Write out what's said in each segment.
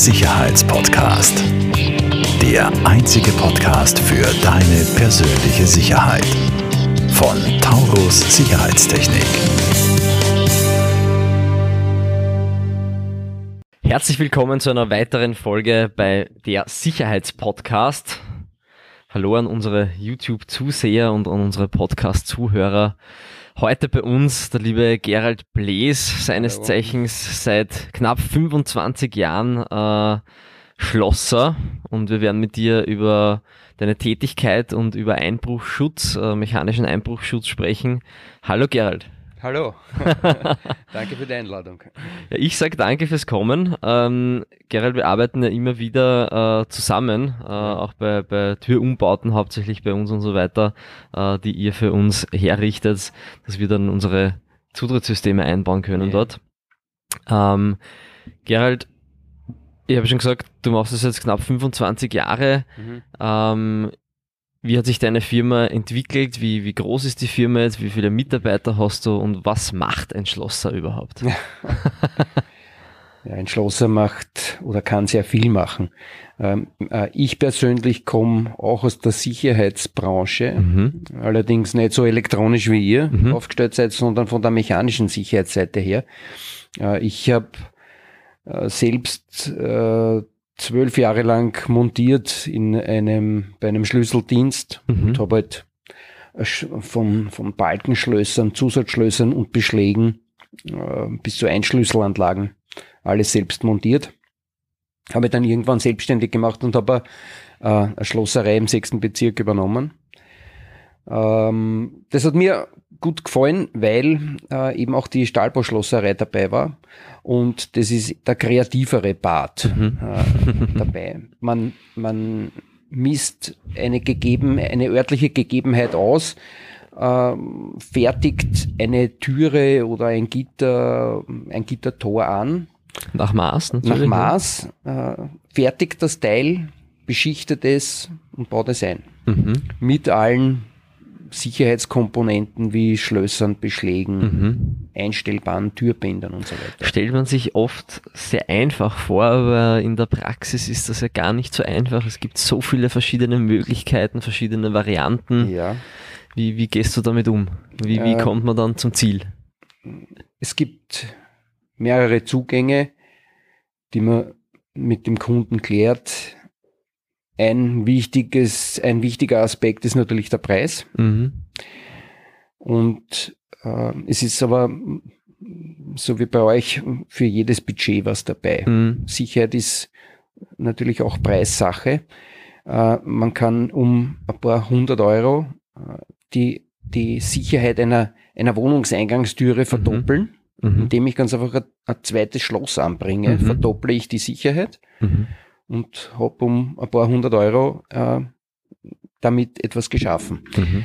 Sicherheitspodcast. Der einzige Podcast für deine persönliche Sicherheit. Von Taurus Sicherheitstechnik. Herzlich willkommen zu einer weiteren Folge bei der Sicherheitspodcast. Hallo an unsere YouTube-Zuseher und an unsere Podcast-Zuhörer. Heute bei uns der liebe Gerald Blees, seines Hallo. Zeichens seit knapp 25 Jahren äh, Schlosser. Und wir werden mit dir über deine Tätigkeit und über Einbruchschutz, äh, mechanischen Einbruchschutz sprechen. Hallo Gerald. Hallo, danke für die Einladung. Ja, ich sage danke fürs Kommen. Ähm, Gerald, wir arbeiten ja immer wieder äh, zusammen, äh, auch bei, bei Türumbauten hauptsächlich bei uns und so weiter, äh, die ihr für uns herrichtet, dass wir dann unsere Zutrittssysteme einbauen können ja. dort. Ähm, Gerald, ich habe schon gesagt, du machst das jetzt knapp 25 Jahre. Mhm. Ähm, wie hat sich deine Firma entwickelt? Wie, wie groß ist die Firma jetzt? Wie viele Mitarbeiter hast du? Und was macht ein Schlosser überhaupt? Ja, ein Schlosser macht oder kann sehr viel machen. Ähm, äh, ich persönlich komme auch aus der Sicherheitsbranche, mhm. allerdings nicht so elektronisch wie ihr mhm. aufgestellt seid, sondern von der mechanischen Sicherheitsseite her. Äh, ich habe äh, selbst äh, zwölf Jahre lang montiert in einem, bei einem Schlüsseldienst mhm. und habe halt von, von Balkenschlössern, Zusatzschlössern und Beschlägen äh, bis zu Einschlüsselanlagen alles selbst montiert. Habe dann irgendwann selbstständig gemacht und habe äh, eine Schlosserei im sechsten Bezirk übernommen. Ähm, das hat mir gut gefallen, weil äh, eben auch die Stahlbauschlosserei dabei war. Und das ist der kreativere Part mhm. äh, dabei. Man, man misst eine gegeben, eine örtliche Gegebenheit aus, äh, fertigt eine Türe oder ein Gitter, ein Gittertor an. Nach Maß, natürlich. Nach Maß, äh, fertigt das Teil, beschichtet es und baut es ein. Mhm. Mit allen Sicherheitskomponenten wie Schlössern, Beschlägen, mhm. einstellbaren Türbändern und so weiter. Stellt man sich oft sehr einfach vor, aber in der Praxis ist das ja gar nicht so einfach. Es gibt so viele verschiedene Möglichkeiten, verschiedene Varianten. Ja. Wie, wie gehst du damit um? Wie, wie äh, kommt man dann zum Ziel? Es gibt mehrere Zugänge, die man mit dem Kunden klärt ein wichtiges, ein wichtiger Aspekt ist natürlich der Preis. Mhm. Und äh, es ist aber so wie bei euch für jedes Budget was dabei. Mhm. Sicherheit ist natürlich auch Preissache. Äh, man kann um ein paar hundert Euro äh, die, die Sicherheit einer, einer Wohnungseingangstüre verdoppeln. Mhm. Indem ich ganz einfach ein, ein zweites Schloss anbringe, mhm. verdopple ich die Sicherheit. Und habe um ein paar hundert Euro äh, damit etwas geschaffen. Mhm.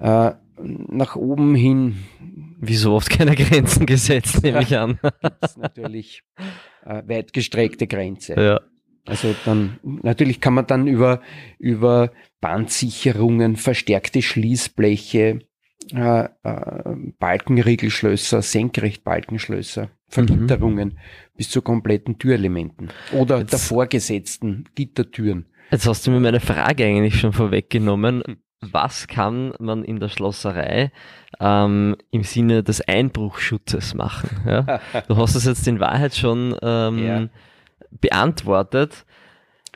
Äh, nach oben hin. Wieso oft keine Grenzen gesetzt, nehme ich an. ist natürlich äh, weit gestreckte Grenze. Ja. Also dann, natürlich kann man dann über, über Bandsicherungen, verstärkte Schließbleche, äh, äh, Balkenriegelschlösser, Senkrechtbalkenschlösser, Vergitterungen mhm. bis zu kompletten Türelementen oder jetzt, der vorgesetzten Gittertüren. Jetzt hast du mir meine Frage eigentlich schon vorweggenommen. Was kann man in der Schlosserei ähm, im Sinne des Einbruchschutzes machen? Ja? Du hast es jetzt in Wahrheit schon ähm, ja. beantwortet.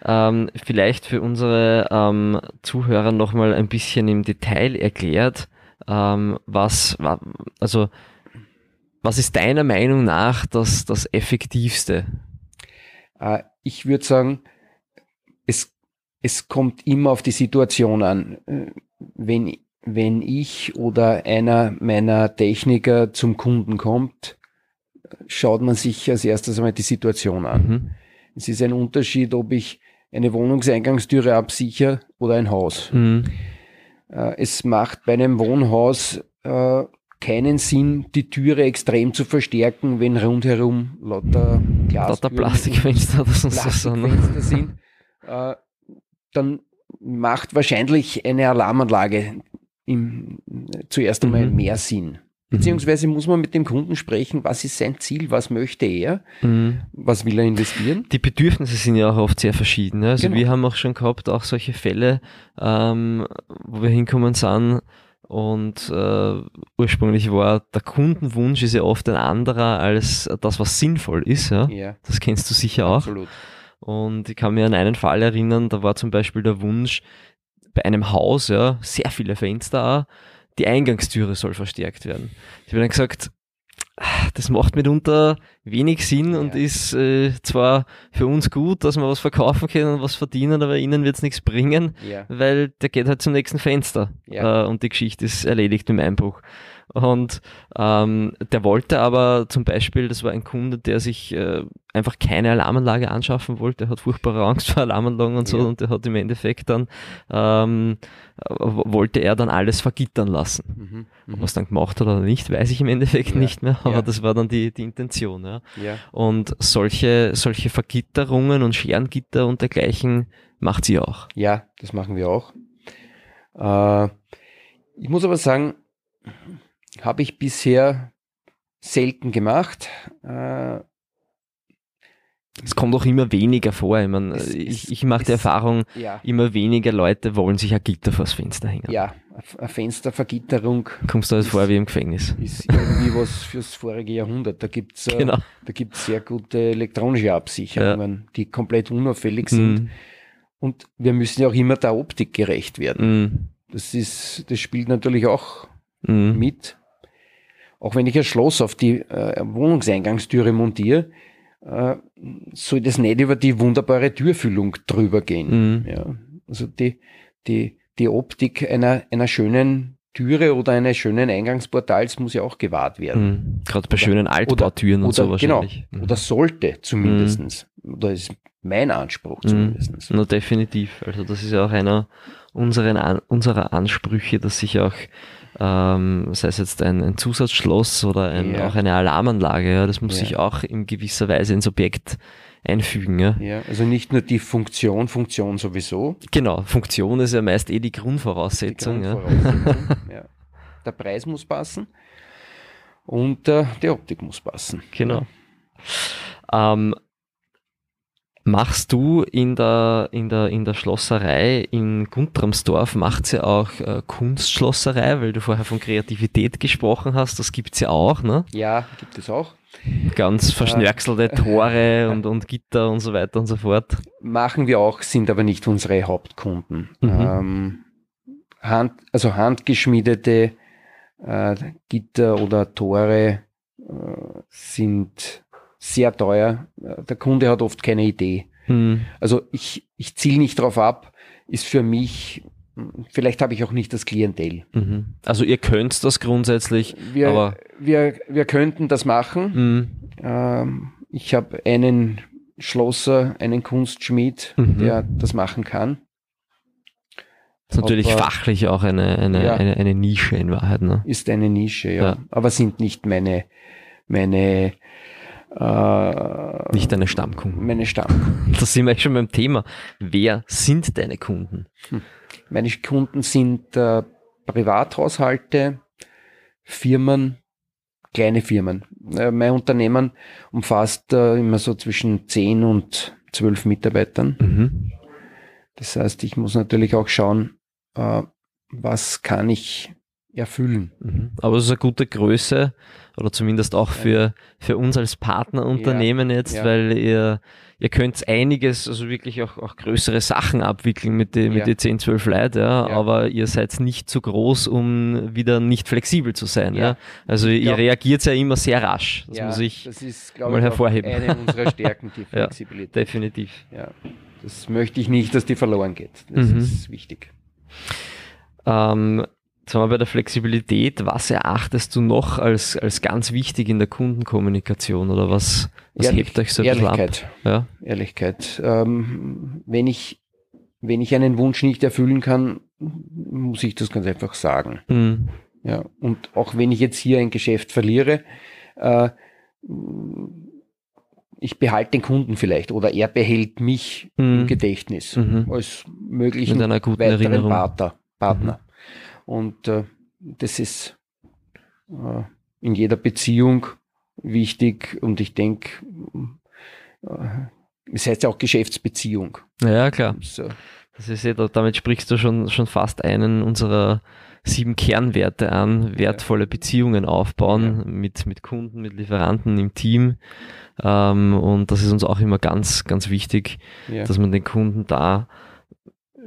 Ähm, vielleicht für unsere ähm, Zuhörer nochmal ein bisschen im Detail erklärt, ähm, was, also was ist deiner Meinung nach das, das Effektivste? Äh, ich würde sagen, es, es kommt immer auf die Situation an. Äh, wenn, wenn ich oder einer meiner Techniker zum Kunden kommt, schaut man sich als erstes einmal die Situation an. Mhm. Es ist ein Unterschied, ob ich eine Wohnungseingangstüre absichere oder ein Haus. Mhm. Äh, es macht bei einem Wohnhaus keinen Sinn, die Türe extrem zu verstärken, wenn rundherum lauter Glas lauter Plastikfenster oder sonst Plastikfenster was sind. Äh, dann macht wahrscheinlich eine Alarmanlage im, zuerst einmal mhm. mehr Sinn. Beziehungsweise muss man mit dem Kunden sprechen, was ist sein Ziel, was möchte er, Mhm. was will er investieren. Die Bedürfnisse sind ja auch oft sehr verschieden. ne? Also Genau. wir haben auch schon gehabt, auch solche Fälle, ähm, wo wir hinkommen sind und äh, ursprünglich war der Kundenwunsch ist ja oft ein anderer als das, was sinnvoll ist. Ja? Ja, Das kennst du sicher auch. absolut. Und ich kann mir an einen Fall erinnern, da war zum Beispiel der Wunsch, bei einem Haus, ja, sehr viele Fenster, auch, die Eingangstüre soll verstärkt werden. Ich habe dann gesagt, ah, das macht mitunter wenig Sinn und Ja. ist äh, zwar für uns gut, dass wir was verkaufen können und was verdienen, aber ihnen wird es nichts bringen, Ja, weil der geht halt zum nächsten Fenster Ja. äh, und die Geschichte ist erledigt im Einbruch. Und ähm, der wollte aber zum Beispiel, das war ein Kunde, der sich äh, einfach keine Alarmanlage anschaffen wollte, der hat furchtbare Angst vor Alarmanlagen und so Ja. und der hat im Endeffekt dann, ähm, äh, wollte er dann alles vergittern lassen. mhm. Was dann gemacht hat oder nicht, weiß ich im Endeffekt Ja. nicht mehr, aber Ja. das war dann die, die Intention. Ja. ja, Und solche, solche Vergitterungen und Scherengitter und dergleichen macht sie auch. ja, das machen wir auch. Äh, ich muss aber sagen, habe ich bisher selten gemacht. Äh, Es kommt auch immer weniger vor. Ich, meine, Es ich, ich mache die es- Erfahrung, ja, immer weniger Leute wollen sich ein Gitter vors Fenster hängen. ja, eine Fenstervergitterung Kommst du Ist- vor wie im Gefängnis. ist irgendwie was fürs vorige Jahrhundert. Da gibt's äh, Genau. da gibt's sehr gute elektronische Absicherungen, die komplett unauffällig sind. Mm, Und wir müssen ja auch immer der Optik gerecht werden. mm, Das ist, das spielt natürlich auch mm, mit. Auch wenn ich ein Schloss auf die äh, Wohnungseingangstüre montiere, äh, soll das nicht über die wunderbare Türfüllung drüber gehen. mm, Ja, also die, die, die Optik einer, einer schönen Türe oder eines schönen Eingangsportals muss ja auch gewahrt werden. mm. Gerade bei Oder- schönen Altbautüren und oder, so genau, wahrscheinlich. Mm. oder sollte zumindestens. Oder ist mein Anspruch Mhm. zumindestens. Na, definitiv. Also das ist ja auch einer unseren, unserer Ansprüche, dass sich auch, ähm, sei es jetzt ein, ein Zusatzschloss oder ein, Ja. auch eine Alarmanlage, ja, das muss Ja. sich auch in gewisser Weise ins Objekt einfügen. Ja. Ja, also nicht nur die Funktion, Funktion sowieso. Genau, Funktion ist ja meist eh die Die Grundvoraussetzung. ja. Grundvoraussetzung, ja. Der Preis muss passen und äh, die Optik muss passen. Genau. Ähm, machst du in der, in der, in der Schlosserei in Guntramsdorf, macht sie auch äh, Kunstschlosserei, weil du vorher von Kreativität gesprochen hast, das gibt's ja auch, ne? Ja, gibt es auch. Ganz verschnörkelte Tore und, und Gitter und so weiter und so fort. Machen wir auch, sind aber nicht unsere Hauptkunden. Mhm. Ähm, Hand, also handgeschmiedete äh, Gitter oder Tore äh, sind sehr teuer. Der Kunde hat oft keine Idee. Hm. Also ich, ich ziele nicht drauf ab, ist für mich, vielleicht habe ich auch nicht das Klientel. Mhm. Also ihr könnt das grundsätzlich, Wir, aber wir, wir könnten das machen. hm, Ähm, ich habe einen Schlosser, einen Kunstschmied, Mhm. der das machen kann. ist natürlich Aber- fachlich auch eine, eine, Ja. eine, eine Nische in Wahrheit. Ne? Ist eine Nische, ja. Ja. Aber sind nicht meine, meine, äh, Nicht deine Stammkunden. meine Stammkunden. Da sind wir schon beim Thema. Wer sind deine Kunden? Meine Kunden sind äh, Privathaushalte, Firmen, kleine Firmen. Äh, mein Unternehmen umfasst äh, immer so zwischen 10 und 12 Mitarbeitern. Mhm. Das heißt, ich muss natürlich auch schauen, äh, was kann ich erfüllen. Mhm. Aber es ist eine gute Größe oder zumindest auch für, für uns als Partnerunternehmen jetzt, ja. weil ihr, ihr könnt einiges, also wirklich auch, auch größere Sachen abwickeln mit den mit Ja. die 10, 12 Leuten, ja, Ja. aber ihr seid nicht zu groß, um wieder nicht flexibel zu sein. Ja. Ja. Also ihr reagiert ja immer sehr rasch. Das Ja, muss ich das ist, mal ich, hervorheben. eine unserer Stärken, die Ja. Flexibilität. definitiv. Ja. Das möchte ich nicht, dass die verloren geht. Das Mhm. ist wichtig. Ähm, jetzt haben wir bei der Flexibilität. Was erachtest du noch als, als ganz wichtig in der Kundenkommunikation oder was, was Ehrlich- hebt euch so? Ehrlichkeit. Ja? Ehrlichkeit. Ähm, wenn, ich, wenn ich einen Wunsch nicht erfüllen kann, muss ich das ganz einfach sagen. Mhm. Ja. Und auch wenn ich jetzt hier ein Geschäft verliere, äh, ich behalte den Kunden vielleicht oder er behält mich Mhm. im Gedächtnis Mhm. als möglichen weiteren Erinnerung. Partner. Partner. Und äh, das ist äh, in jeder Beziehung wichtig und ich denke, äh, es heißt ja auch Geschäftsbeziehung. Ja, klar. So. Das ist ja, damit sprichst du schon, schon fast einen unserer sieben Kernwerte an, wertvolle Beziehungen aufbauen ja. mit, mit Kunden, mit Lieferanten im Team. Ähm, und das ist uns auch immer ganz, ganz wichtig, ja. dass man den Kunden da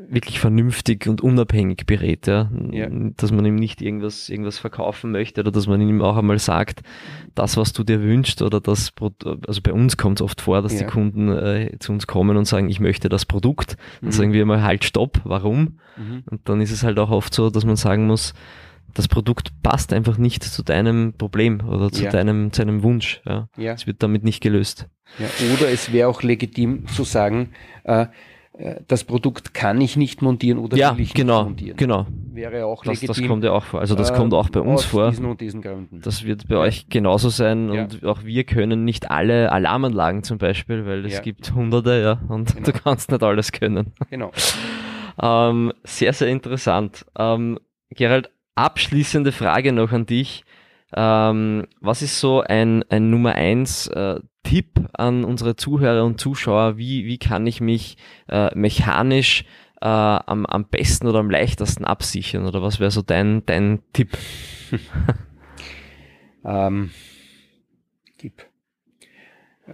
wirklich vernünftig und unabhängig berät, ja? ja. dass man ihm nicht irgendwas, irgendwas verkaufen möchte oder dass man ihm auch einmal sagt, das, was du dir wünschst oder das, also bei uns kommt es oft vor, dass ja. die Kunden äh, zu uns kommen und sagen, ich möchte das Produkt, dann mhm. sagen wir mal halt stopp, warum? Mhm. Und dann ist es halt auch oft so, dass man sagen muss, das Produkt passt einfach nicht zu deinem Problem oder zu ja. deinem, zu deinem Wunsch. Ja. ja. Es wird damit nicht gelöst. Ja, oder es wäre auch legitim zu sagen, äh, äh, das Produkt kann ich nicht montieren oder ja, will ich genau, nicht montieren. Genau. Wäre auch das, legitim. Das kommt ja auch vor. Also das äh, kommt auch bei uns aus vor. Diesen und diesen Gründen. Das wird bei ja. euch genauso sein ja. und auch wir können nicht alle Alarmanlagen zum Beispiel, weil es gibt hunderte, ja, und genau. du kannst nicht alles können. Genau. ähm, sehr, sehr interessant. Ähm, Gerald, abschließende Frage noch an dich. Ähm, was ist so ein, ein Nummer eins äh, Tipp an unsere Zuhörer und Zuschauer? Wie, wie kann ich mich äh, mechanisch äh, am, am besten oder am leichtesten absichern? Oder was wäre so dein, dein Tipp? ähm, Tipp.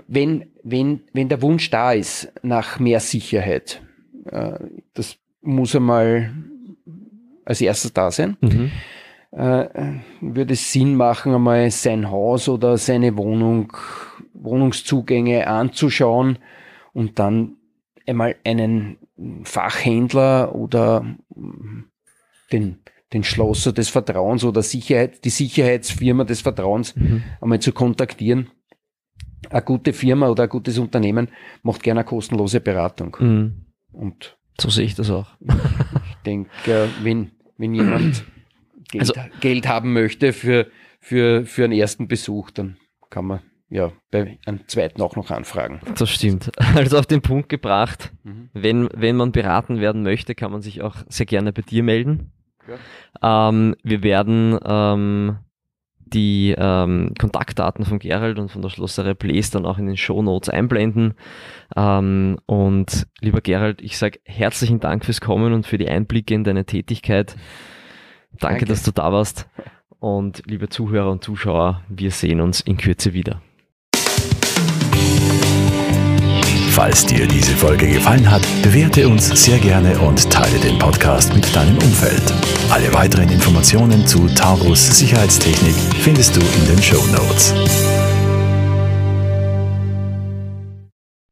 Wenn, wenn, wenn der Wunsch da ist nach mehr Sicherheit, äh, das muss einmal als erstes da sein. Mhm würde es Sinn machen, einmal sein Haus oder seine Wohnung, Wohnungszugänge anzuschauen und dann einmal einen Fachhändler oder den, den Schlosser des Vertrauens oder Sicherheit, die Sicherheitsfirma des Vertrauens mhm. einmal zu kontaktieren. Eine gute Firma oder ein gutes Unternehmen macht gerne eine kostenlose Beratung. Mhm. Und so sehe ich das auch. ich denke, wenn, wenn jemand Geld, also, Geld haben möchte für, für, für einen ersten Besuch, dann kann man ja bei einem zweiten auch noch anfragen. Das stimmt. Also auf den Punkt gebracht, mhm. wenn, wenn man beraten werden möchte, kann man sich auch sehr gerne bei dir melden. Ja. Ähm, wir werden ähm, die ähm, Kontaktdaten von Gerald und von der Schlosserei Blaze dann auch in den Show Notes einblenden. Ähm, und lieber Gerald, ich sage herzlichen Dank fürs Kommen und für die Einblicke in deine Tätigkeit. Danke, Danke, dass du da warst. Und liebe Zuhörer und Zuschauer, wir sehen uns in Kürze wieder. Falls dir diese Folge gefallen hat, bewerte uns sehr gerne und teile den Podcast mit deinem Umfeld. Alle weiteren Informationen zu Taurus Sicherheitstechnik findest du in den Show Notes.